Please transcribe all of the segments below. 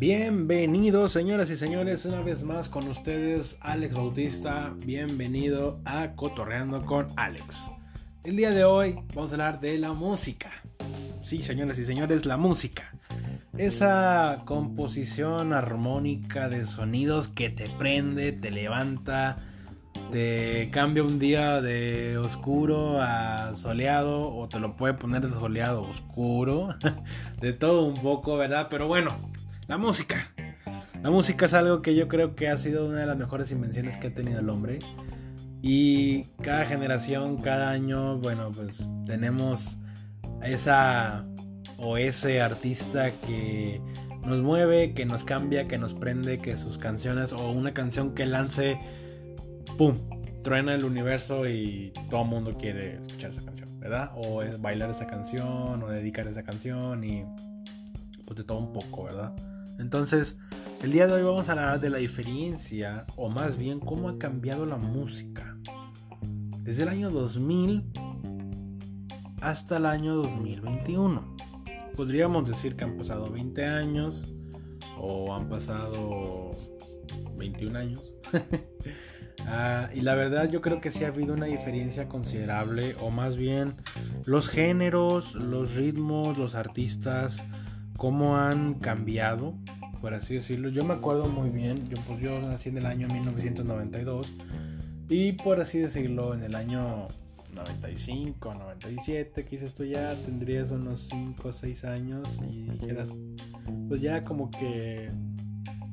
Bienvenidos señoras y señores, una vez más con ustedes Alex Bautista, bienvenido a Cotorreando con Alex. El día de hoy vamos a hablar de la música. Sí, señoras y señores, la música. Esa composición armónica de sonidos que te prende, te levanta, te cambia un día de oscuro a soleado o te lo puede poner de soleado a oscuro, de todo un poco, ¿verdad? Pero bueno, la música. La música es algo que yo creo que ha sido una de las mejores invenciones que ha tenido el hombre. Y cada generación, cada año, bueno, pues tenemos esa o ese artista que nos mueve, que nos cambia, que nos prende, que sus canciones o una canción que lance, ¡pum! Truena el universo y todo el mundo quiere escuchar esa canción, ¿verdad? O bailar esa canción o dedicar esa canción y pues de todo un poco, ¿verdad? Entonces, el día de hoy vamos a hablar de la diferencia, o más bien cómo ha cambiado la música. Desde el año 2000 hasta el año 2021. Podríamos decir que han pasado 20 años o han pasado 21 años. Ah, y la verdad yo creo que sí ha habido una diferencia considerable, o más bien los géneros, los ritmos, los artistas, cómo han cambiado, por así decirlo. Yo me acuerdo muy bien, yo, pues yo nací en el año 1992 y por así decirlo, en el año 95, 97, quizás tú ya tendrías unos 5 o 6 años y dijeras, pues ya como que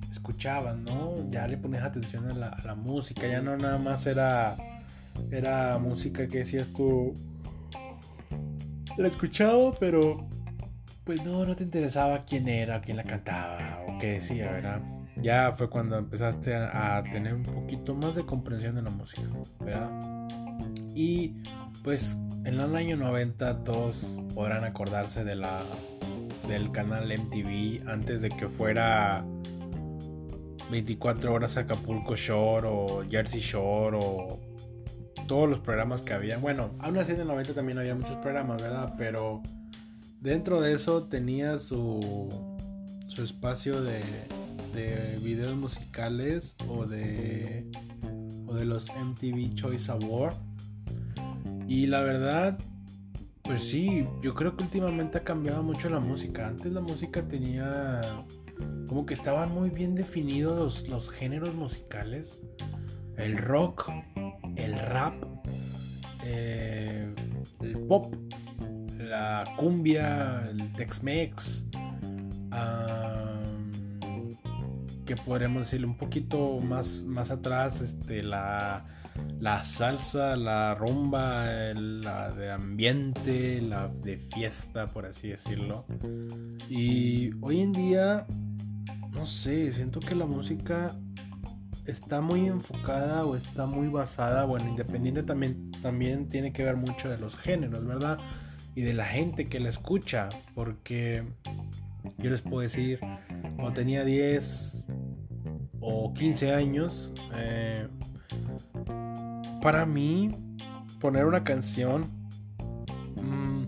escuchaban, ¿no? Ya le ponías atención a la, a la música, ya no nada más era, era música que decías tú, la escuchaba, pero pues no, no te interesaba quién era, quién la cantaba o qué decía, ¿verdad? Ya fue cuando empezaste a, tener un poquito más de comprensión de la música, ¿verdad? Y pues en el año 90 todos podrán acordarse de la del canal MTV antes de que fuera 24 horas Acapulco Shore o Jersey Shore o todos los programas que había. Bueno, aún así en el 90 también había muchos programas, ¿verdad? Pero Dentro de eso tenía su, su espacio de, de videos musicales o de, o de los MTV Choice Award. Y la verdad, pues sí, yo creo que últimamente ha cambiado mucho la música. Antes la música tenía como que estaban muy bien definidos los, géneros musicales. El rock, el rap, eh, el pop la cumbia, el Tex-Mex, que podremos decirle un poquito más, más atrás, este, la, la salsa, la rumba, la de ambiente, la de fiesta, por así decirlo. Y hoy en día, no sé, siento que la música está muy enfocada o está muy basada, bueno, independiente también, también tiene que ver mucho de los géneros, ¿verdad? Y de la gente que la escucha, porque yo les puedo decir, cuando tenía 10 o 15 años, eh, para mí poner una canción mm,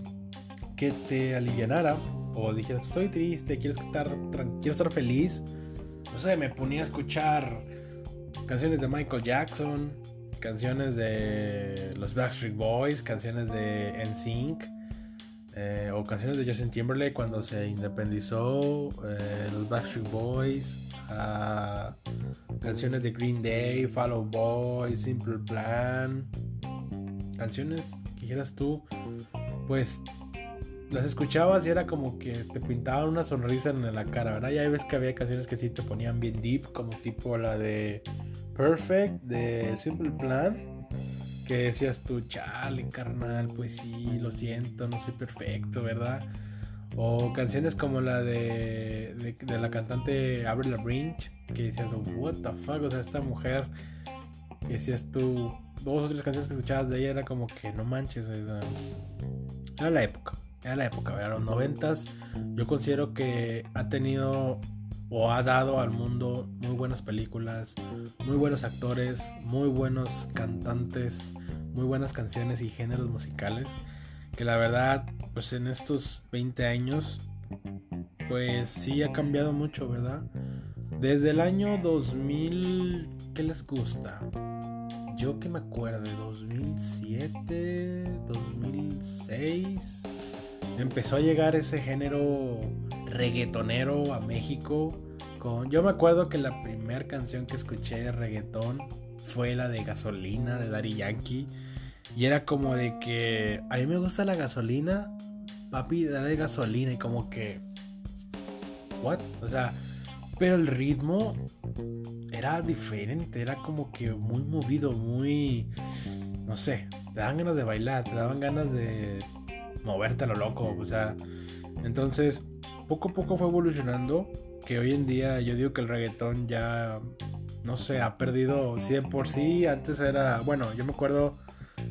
que te alivianara o dijeras estoy triste, quiero estar, quiero estar feliz, no sé, me ponía a escuchar canciones de Michael Jackson, canciones de los Backstreet Boys, canciones de NSYNC eh, o canciones de Justin Timberlake cuando se independizó, eh, los Backstreet Boys, canciones de Green Day, Follow Boy, Simple Plan, canciones que quieras tú, pues las escuchabas y era como que te pintaban una sonrisa en la cara, ¿verdad? Ya ves que había canciones que sí te ponían bien deep, como tipo la de Perfect de Simple Plan que decías tú, chale, carnal, pues sí, lo siento, no soy perfecto, ¿verdad? O canciones como la de, de, la cantante Avril Lavigne, que decías what the fuck, o sea, esta mujer, que decías tú, dos o tres canciones que escuchabas de ella era como que no manches, era la época, era la época, ¿verdad? Los noventas, yo considero que ha tenido o ha dado al mundo muy buenas películas, muy buenos actores, muy buenos cantantes, muy buenas canciones y géneros musicales. Que la verdad, pues en estos 20 años pues sí ha cambiado mucho, ¿verdad? Desde el año 2000, ¿qué les gusta? Yo que me acuerdo, 2007, 2006, empezó a llegar ese género reggaetonero a México. Con, yo me acuerdo que la primera canción que escuché de reggaetón fue la de Gasolina de Daddy Yankee. Y era como de que a mí me gusta la gasolina, papi, dale gasolina. Y como que, ¿what? O sea, pero el ritmo era diferente, era como que muy movido, muy, no sé, te daban ganas de bailar, te daban ganas de moverte a lo loco, o sea, entonces poco a poco fue evolucionando, que hoy en día yo digo que el reggaetón ya, no sé, ha perdido, si de por sí antes era, bueno, yo me acuerdo,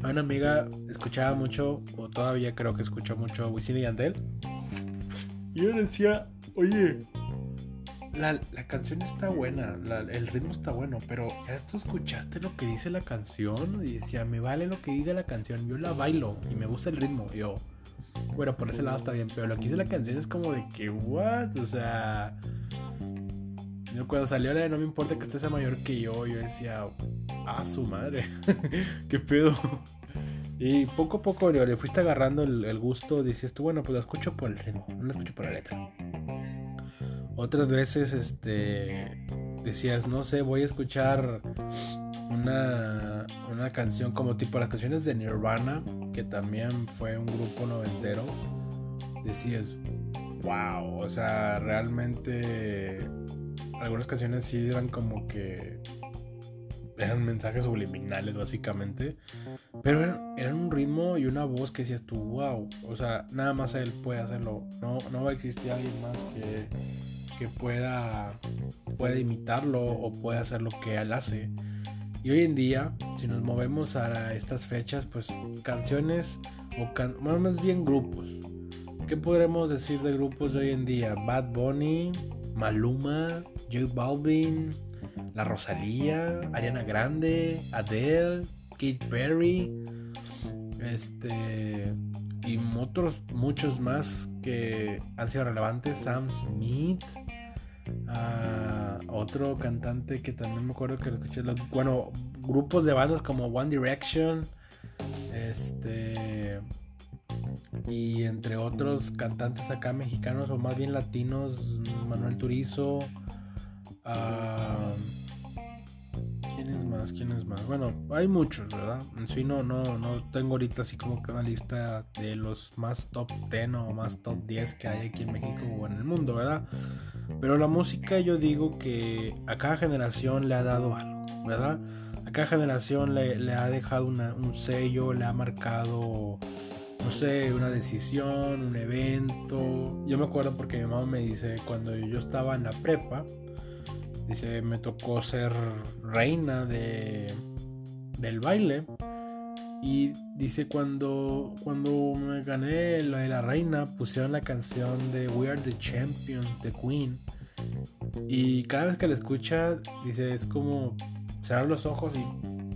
a una amiga escuchaba mucho, o todavía creo que escucha mucho Wisin y Yandel, y yo decía, oye, la, canción está buena, el ritmo está bueno, pero ¿ya tú escuchaste lo que dice la canción? Y decía, me vale lo que diga la canción, yo la bailo y me gusta el ritmo. Yo, bueno, por ese lado está bien, pero lo que dice la canción es como de que, ¿what? O sea, yo cuando salió la de No me importa que usted sea mayor que yo, yo decía, ah, su madre, qué pedo. Y poco a poco le, fuiste agarrando el, el gusto, dices tú, bueno, pues la escucho por el ritmo, no la escucho por la letra. Otras veces, este, decías, no sé, voy a escuchar una, una canción como tipo las canciones de Nirvana, que también fue un grupo noventero. Decías, wow, o sea, realmente algunas canciones sí eran como que eran mensajes subliminales básicamente, pero eran, un ritmo y una voz que decías tú, wow, o sea, nada más él puede hacerlo, no, no va a existir alguien más que que pueda, imitarlo o pueda hacer lo que él hace. Y hoy en día, si nos movemos a estas fechas, pues canciones o más bien grupos. ¿Qué podremos decir de grupos de hoy en día? Bad Bunny, Maluma, J Balvin, La Rosalía, Ariana Grande, Adele, Kate Perry, este y otros muchos más que han sido relevantes, Sam Smith, otro cantante que también me acuerdo que lo escuché, bueno, grupos de bandas como One Direction, este y entre otros cantantes acá mexicanos o más bien latinos, Manuel Turizo, ¿quién es más? ¿Quién es más? Bueno, hay muchos, ¿verdad? En sí no, no, no tengo ahorita así como que una lista de los más top 10 o más top 10 que hay aquí en México o en el mundo, ¿verdad? Pero la música yo digo que a cada generación le ha dado algo, ¿verdad? A cada generación le, ha dejado un sello, le ha marcado, no sé, una decisión, un evento. Yo me acuerdo porque mi mamá me dice, cuando yo estaba en la prepa, dice, me tocó ser reina de, del baile. Y dice, cuando, cuando me gané la de la reina, pusieron la canción de We Are the Champions de Queen. Y cada vez que la escucha, dice, es como cerrar los ojos y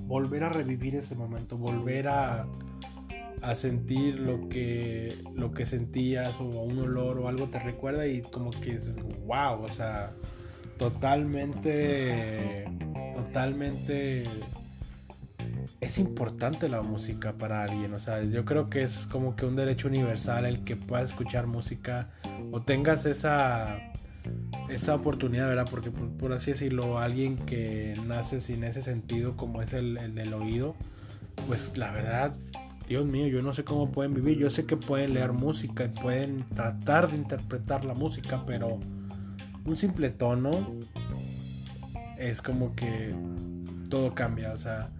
volver a revivir ese momento, volver a, a sentir lo que, lo que sentías o un olor o algo te recuerda y como que dices, wow, o sea, totalmente, totalmente es importante la música para alguien. O sea, yo creo que es como que un derecho universal el que puedas escuchar música o tengas esa, esa oportunidad, ¿verdad? Porque por, así decirlo, alguien que nace sin ese sentido como es el, el del oído, pues la verdad, Dios mío, yo no sé cómo pueden vivir. Yo sé que pueden leer música y pueden tratar de interpretar la música, pero un simple tono es como que todo cambia. O sea,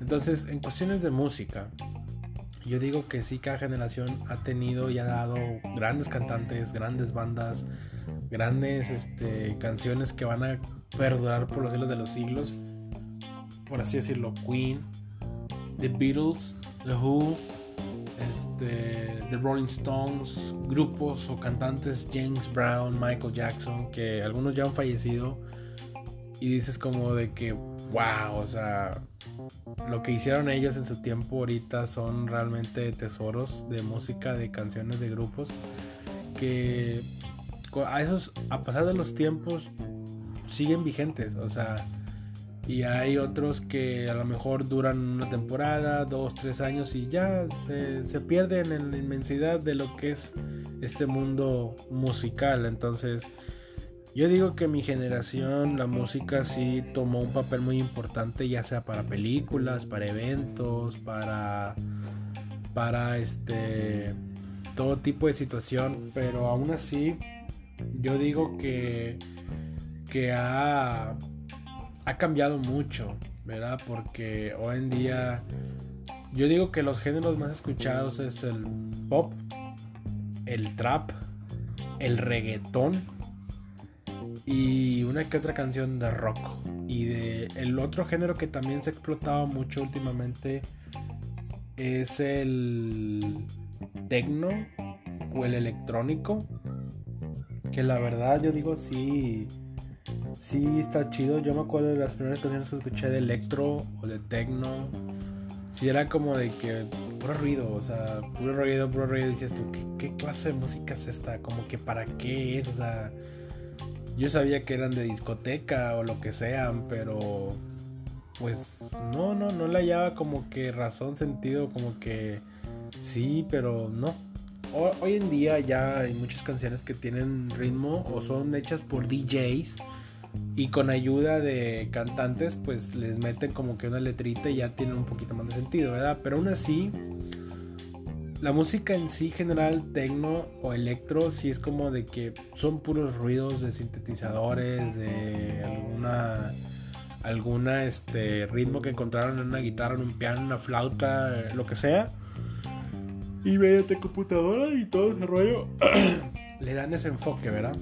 entonces, en cuestiones de música, yo digo que sí, cada generación ha tenido y ha dado grandes cantantes, grandes bandas, grandes este, canciones que van a perdurar por los siglos de los siglos. Por así decirlo, Queen, The Beatles, The Who, este, The Rolling Stones, grupos o cantantes James Brown, Michael Jackson, que algunos ya han fallecido. Y dices como de que, wow, o sea, lo que hicieron ellos en su tiempo ahorita son realmente tesoros de música, de canciones, de grupos que a esos, a pasar de los tiempos, siguen vigentes, o sea, y hay otros que a lo mejor duran una temporada, dos, tres años y ya se, pierden en la inmensidad de lo que es este mundo musical. Entonces, yo digo que mi generación, la música sí tomó un papel muy importante, ya sea para películas, para eventos, para, para este, todo tipo de situación, pero aún así, yo digo que, que ha, ha cambiado mucho, ¿verdad? Porque hoy en día, yo digo que los géneros más escuchados es el pop, el trap, el reggaetón y una que otra canción de rock. Y de el otro género que también se ha explotado mucho últimamente es el techno o el electrónico. Que la verdad yo digo sí, sí está chido. Yo me acuerdo de las primeras canciones que escuché de electro o de techno. Si era como de que puro ruido, o sea, puro ruido, puro ruido. Decías tú, ¿qué, ¿qué, clase de música es esta? Como que para qué es, o sea, yo sabía que eran de discoteca o lo que sean, pero pues no, no, no le hallaba como que razón, sentido, como que sí, pero no. Hoy en día ya hay muchas canciones que tienen ritmo o son hechas por DJs y con ayuda de cantantes pues les meten como que una letrita y ya tienen un poquito más de sentido, ¿verdad? Pero aún así la música en sí general, tecno o electro, sí es como de que son puros ruidos de sintetizadores, de alguna alguna este ritmo que encontraron en una guitarra, en un piano, en una flauta, lo que sea. Y mediante computadora y todo ese rollo le dan ese enfoque, ¿verdad?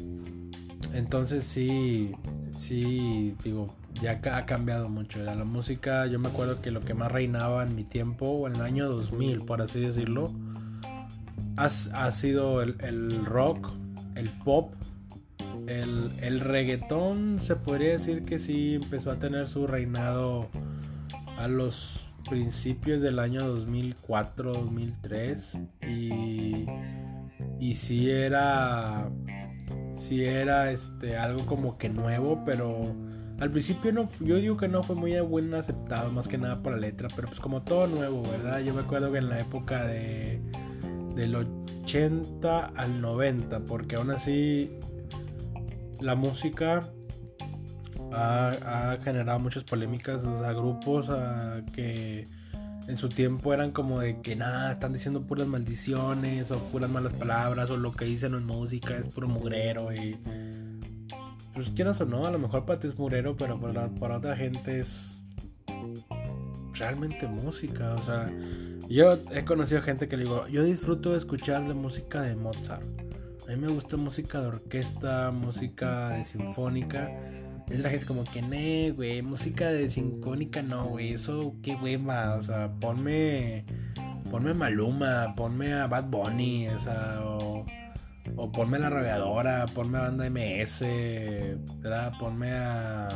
Entonces sí, sí, digo, ya ha cambiado mucho. La música, yo me acuerdo que lo que más reinaba en mi tiempo, o en el año 2000, por así decirlo, ha, sido el, rock, el pop, el, el, reggaetón. Se podría decir que sí empezó a tener su reinado a los principios del año 2004, 2003. Y, y sí era, sí era este, algo como que nuevo, pero al principio no, yo digo que no fue muy buen aceptado, más que nada por la letra, pero pues como todo nuevo, ¿verdad? Yo me acuerdo que en la época de del 80 al 90, porque aún así la música ha, generado muchas polémicas, o sea, grupos que en su tiempo eran como de que nada, están diciendo puras maldiciones o puras malas palabras o lo que dicen en música es puro mugrero y pues quieras o no, a lo mejor para ti es mugrero, pero para, para otra gente es realmente música, o sea, yo he conocido gente que le digo, yo disfruto de escuchar la música de Mozart. A mí me gusta música de orquesta, música de sinfónica. Es la gente como que, ne, güey, música de sinfónica no, güey, eso qué hueva, o sea, ponme, ponme Maluma, ponme a Bad Bunny, o sea, o, o ponme la rodeadora, ponme a banda MS, ¿verdad? Ponme a,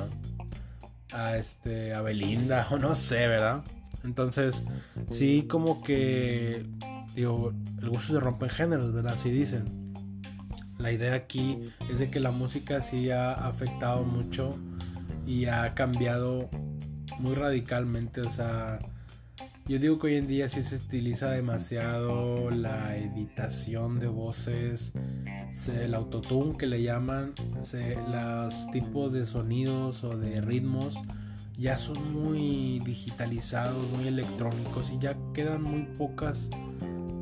a este, a Belinda, o no sé, ¿verdad? Entonces, sí, como que, digo, el gusto se rompe en géneros, ¿verdad? Así dicen. La idea aquí es de que la música sí ha afectado mucho y ha cambiado muy radicalmente, o sea, yo digo que hoy en día sí se utiliza demasiado la editación de voces, el autotune que le llaman, los tipos de sonidos o de ritmos ya son muy digitalizados, muy electrónicos y ya quedan muy pocas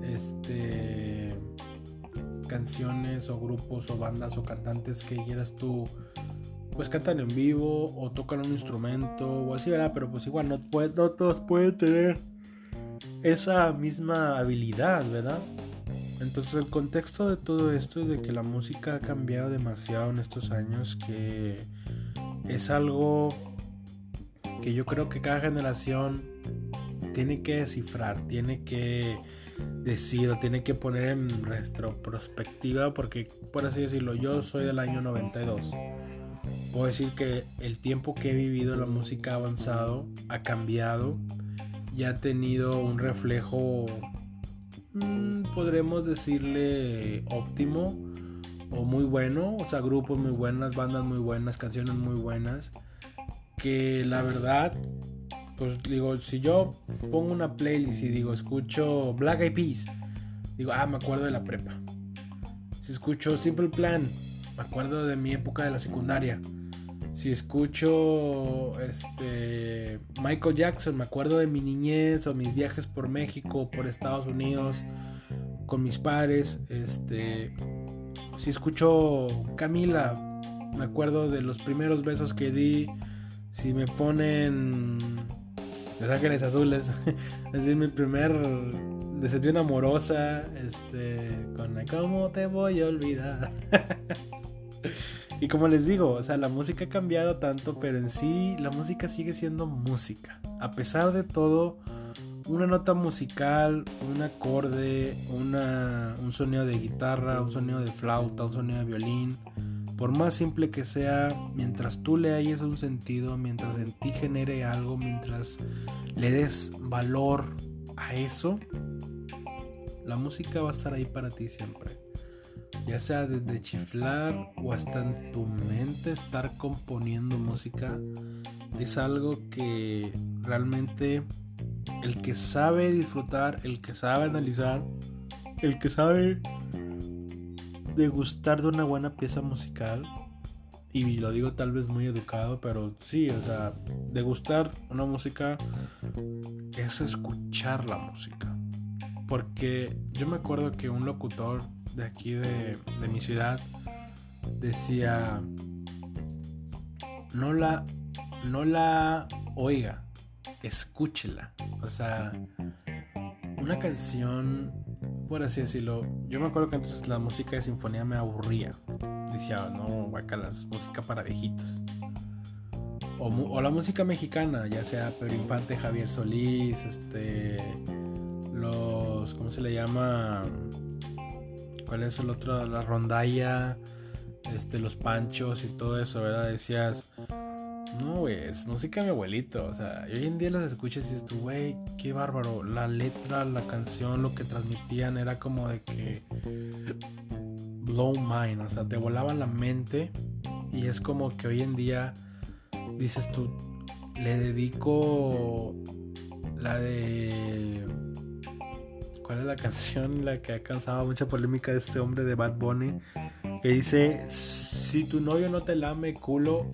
este, canciones o grupos o bandas o cantantes que quieras tú pues cantan en vivo o tocan un instrumento o así, ¿verdad? Pero pues igual no, no todos pueden tener esa misma habilidad, ¿verdad? Entonces el contexto de todo esto es de que la música ha cambiado demasiado en estos años, que es algo que yo creo que cada generación tiene que descifrar, tiene que decir o tiene que poner en retrospectiva porque por así decirlo yo soy del año 92 puedo decir que el tiempo que he vivido la música ha avanzado ha cambiado y ha tenido un reflejo mmm, podremos decirle óptimo o muy bueno, o sea, grupos muy buenas, bandas muy buenas, canciones muy buenas, que la verdad, pues digo, si yo pongo una playlist y digo, escucho Black Eyed Peas, digo, ah, me acuerdo de la prepa. Si escucho Simple Plan, me acuerdo de mi época de la secundaria. Si escucho este Michael Jackson, me acuerdo de mi niñez o mis viajes por México, por Estados Unidos, con mis padres. Este, si escucho Camila, me acuerdo de los primeros besos que di. Si me ponen Los Ángeles Azules, es mi primer decepción amorosa, este, con ¿Cómo te voy a olvidar? y como les digo, o sea, la música ha cambiado tanto, pero en sí la música sigue siendo música. A pesar de todo, una nota musical, un acorde, una, un sonido de guitarra, un sonido de flauta, un sonido de violín, por más simple que sea, mientras tú le hayas un sentido, mientras en ti genere algo, mientras le des valor a eso, la música va a estar ahí para ti siempre. Ya sea desde chiflar o hasta en tu mente estar componiendo música, es algo que realmente el que sabe disfrutar, el que sabe analizar, el que sabe degustar de una buena pieza musical, y lo digo tal vez muy educado, pero sí, o sea, degustar una música es escuchar la música. Porque yo me acuerdo que un locutor de aquí de, de mi ciudad decía, no la, no la oiga, escúchela. O sea, una canción, por así decirlo, yo me acuerdo que antes la música de sinfonía me aburría. Decía, no, las música para viejitos. O, o, la música mexicana, ya sea Pedro Infante, Javier Solís, este, los, ¿cómo se le llama? ¿Cuál es el otro? La rondalla, este, los panchos y todo eso, ¿verdad? Decías, no, güey, es música de mi abuelito. O sea, hoy en día las escuchas y dices tú, güey, qué bárbaro. La letra, la canción, lo que transmitían era como de que. Blow mind, o sea, te volaban la mente. Y es como que hoy en día dices tú, le dedico la de. ¿Cuál es la canción? La que ha causado mucha polémica de este hombre de Bad Bunny. Que dice: Si tu novio no te lame culo,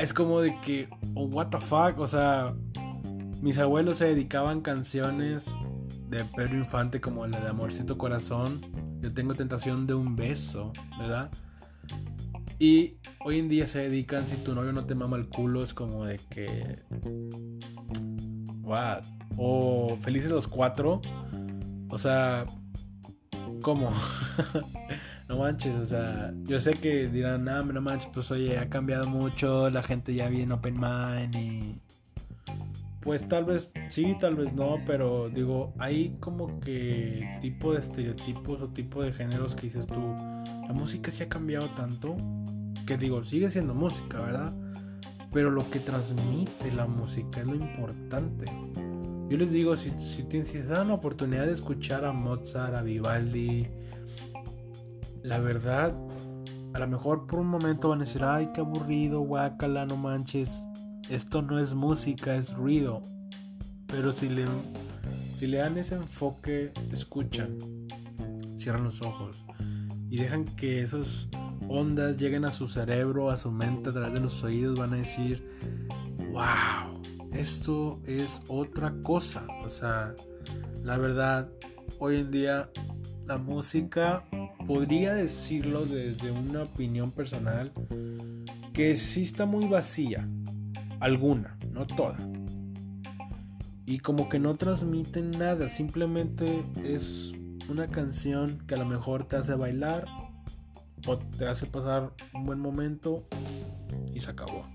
es como de que, oh, what the fuck, o sea, mis abuelos se dedicaban canciones de Pedro Infante como la de Amorcito Corazón. Yo tengo tentación de un beso, ¿verdad? Y hoy en día se dedican si tu novio no te mama el culo, es como de que. What? O Felices los cuatro. O sea, ¿cómo? manches, o sea, yo sé que dirán, no, no manches, pues oye, ha cambiado mucho, la gente ya viene open mind y... Pues tal vez sí, tal vez no, pero digo, hay como que tipo de estereotipos o tipo de géneros que dices tú, la música sí ha cambiado tanto, que digo, sigue siendo música, ¿verdad? Pero lo que transmite la música es lo importante. Yo les digo, si, si, si se dan la oportunidad de escuchar a Mozart, a Vivaldi, la verdad, a lo mejor por un momento van a decir, ay, qué aburrido, guácala, no manches, esto no es música, es ruido. Pero si le, si le dan ese enfoque, escuchan, cierran los ojos y dejan que esas ondas lleguen a su cerebro, a su mente, a través de los oídos, van a decir, wow, esto es otra cosa. O sea, la verdad, hoy en día la música podría decirlo desde una opinión personal que sí está muy vacía. Alguna, no toda. Y como que no transmiten nada, simplemente es una canción que a lo mejor te hace bailar o te hace pasar un buen momento y se acabó.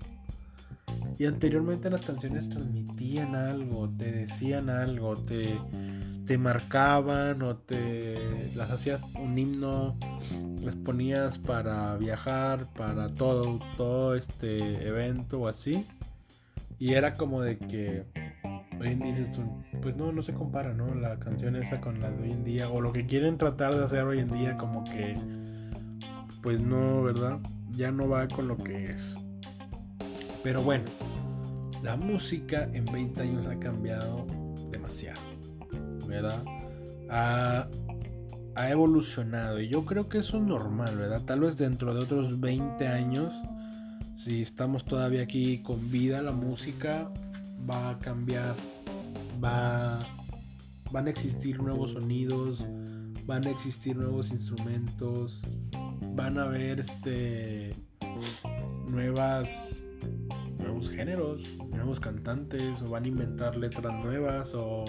Y anteriormente las canciones transmitían algo, te decían algo, te, te marcaban o te las hacías un himno, las ponías para viajar, para todo, todo este evento o así. Y era como de que hoy en día dices pues no, no se compara, ¿no? La canción esa con la de hoy en día, o lo que quieren tratar de hacer hoy en día, como que pues no, ¿verdad? Ya no va con lo que es. Pero bueno, la música en 20 años ha cambiado demasiado, ¿verdad? Ha, ha evolucionado y yo creo que eso es normal, ¿verdad? Tal vez dentro de otros 20 años, si estamos todavía aquí con vida, la música va a cambiar, va, van a existir nuevos sonidos, van a existir nuevos instrumentos, van a haber este nuevas nuevos géneros, nuevos cantantes o van a inventar letras nuevas o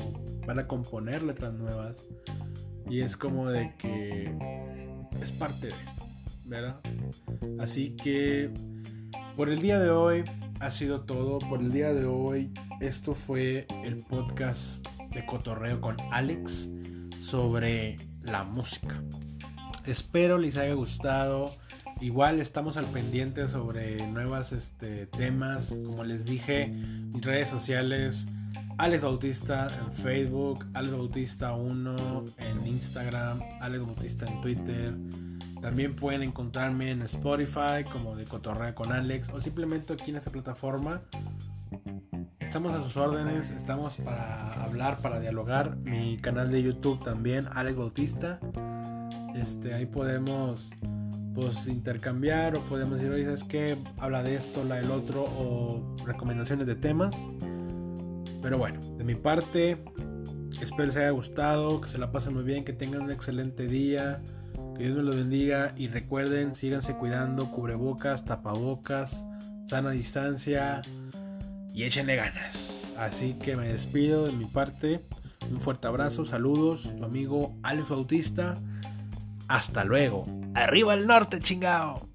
van a componer letras nuevas. Y es como de que es parte de, ¿verdad? Así que por el día de hoy ha sido todo. Por el día de hoy esto fue el podcast de Cotorreo con Alex sobre la música. Espero les haya gustado. Igual estamos al pendiente sobre nuevos este, temas. Como les dije, mis redes sociales, Alex Bautista en Facebook, Alex Bautista 1 en Instagram, Alex Bautista en Twitter. También pueden encontrarme en Spotify como de Cotorrea con Alex o simplemente aquí en esta plataforma. Estamos a sus órdenes, estamos para hablar, para dialogar. Mi canal de YouTube también, Alex Bautista. Este, ahí podemos pues intercambiar o podemos decir, oye, ¿sabes qué? Habla de esto, la del otro o recomendaciones de temas. Pero bueno, de mi parte, espero les haya gustado, que se la pasen muy bien, que tengan un excelente día, que Dios me lo bendiga y recuerden, síganse cuidando, cubrebocas, tapabocas, sana distancia y échenle ganas. Así que me despido de mi parte. Un fuerte abrazo, saludos, tu amigo Alex Bautista. Hasta luego. Arriba el norte, chingao.